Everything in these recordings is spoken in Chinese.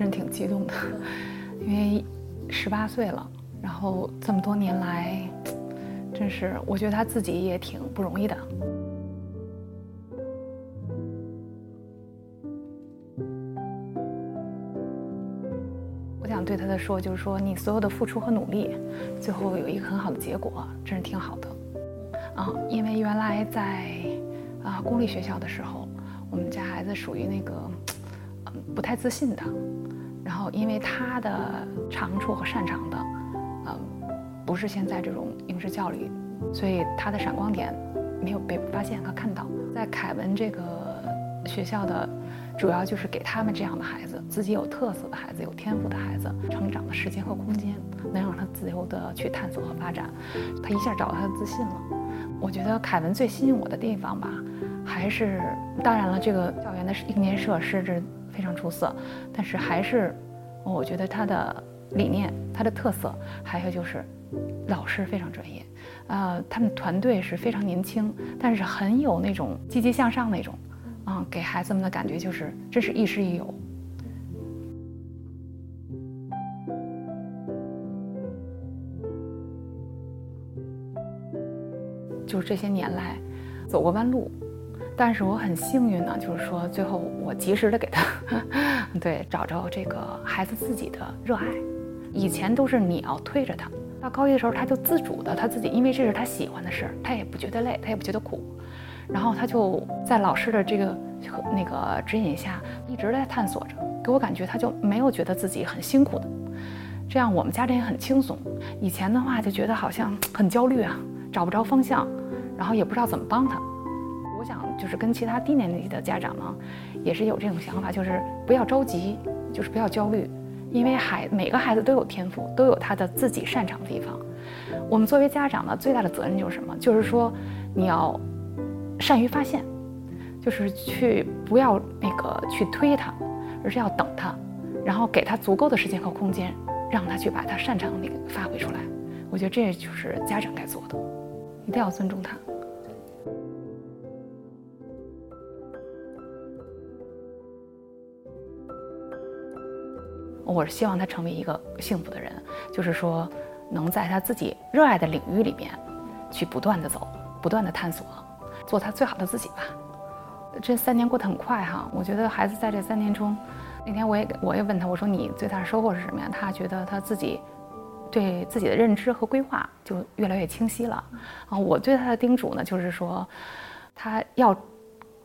真挺激动的，因为十八岁了，然后这么多年来，真是我觉得他自己也挺不容易的。我想对他的说，就是说你所有的付出和努力，最后有一个很好的结果，真是挺好的。啊，因为原来在啊公立学校的时候，我们家孩子属于那个不太自信的，然后因为他的长处和擅长的，嗯不是现在这种应试教育，所以他的闪光点没有被发现和看到。在凯文这个学校的，主要就是给他们这样的孩子，自己有特色的孩子，有天赋的孩子，成长的时间和空间，能让他自由的去探索和发展。他一下找到他的自信了。我觉得凯文最吸引我的地方吧，还是当然了，这个校园的硬件设施这非常出色，但是还是我觉得他的理念、他的特色，还有就是老师非常专业，呃，他们团队是非常年轻，但是很有那种积极向上那种，啊，给孩子们的感觉就是真是亦师亦友。就是这些年来，走过弯路，但是我很幸运呢，就是说最后我及时的给他，对，找着这个孩子自己的热爱。以前都是你要推着他，到高一的时候他就自主的他自己，因为这是他喜欢的事儿，他也不觉得累，他也不觉得苦，然后他就在老师的这个那个指引下一直在探索着，给我感觉他就没有觉得自己很辛苦的，这样我们家长也很轻松。以前的话就觉得好像很焦虑啊，找不着方向。然后也不知道怎么帮他，我想就是跟其他低年级的家长呢，也是有这种想法，就是不要着急，就是不要焦虑，因为孩每个孩子都有天赋，都有他的自己擅长的地方。我们作为家长呢，最大的责任就是什么？就是说你要善于发现，就是去不要那个去推他，而是要等他，然后给他足够的时间和空间，让他去把他擅长的那个发挥出来。我觉得这就是家长该做的，一定要尊重他。我是希望他成为一个幸福的人，就是说，能在他自己热爱的领域里面，去不断的走，不断的探索，做他最好的自己吧。这三年过得很快哈，我觉得孩子在这三年中，那天我也我也问他，我说你最大的收获是什么呀？他觉得他自己对自己的认知和规划就越来越清晰了。啊，我对他的叮嘱呢，就是说，他要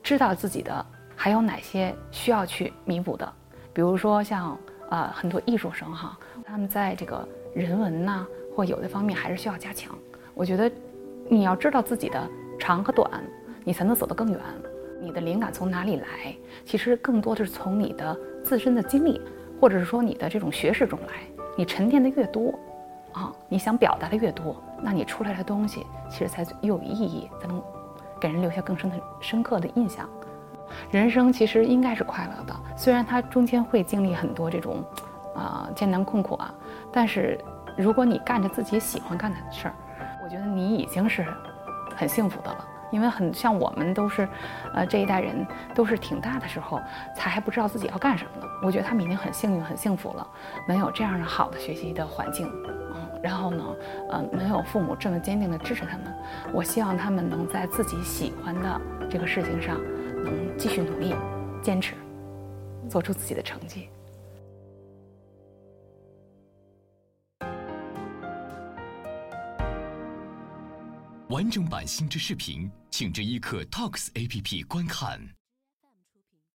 知道自己的还有哪些需要去弥补的，比如说像。呃，很多艺术生哈，他们在这个人文呐或有的方面还是需要加强。我觉得你要知道自己的长和短，你才能走得更远。你的灵感从哪里来？其实更多的是从你的自身的经历，或者是说你的这种学识中来。你沉淀的越多，啊，你想表达的越多，那你出来的东西其实才又有意义，才能给人留下更深的深刻的印象。人生其实应该是快乐的，虽然它中间会经历很多这种，啊艰难困苦啊，但是如果你干着自己喜欢干的事儿，我觉得你已经是很幸福的了。因为很像我们都是，呃这一代人都是挺大的时候才还不知道自己要干什么呢。我觉得他们已经很幸运、很幸福了，能有这样的好的学习的环境，嗯，然后呢，嗯，能有父母这么坚定的支持他们。我希望他们能在自己喜欢的这个事情上。们继续努力，坚持，做出自己的成绩。完整版星之视频，请至一刻 Talks APP 观看。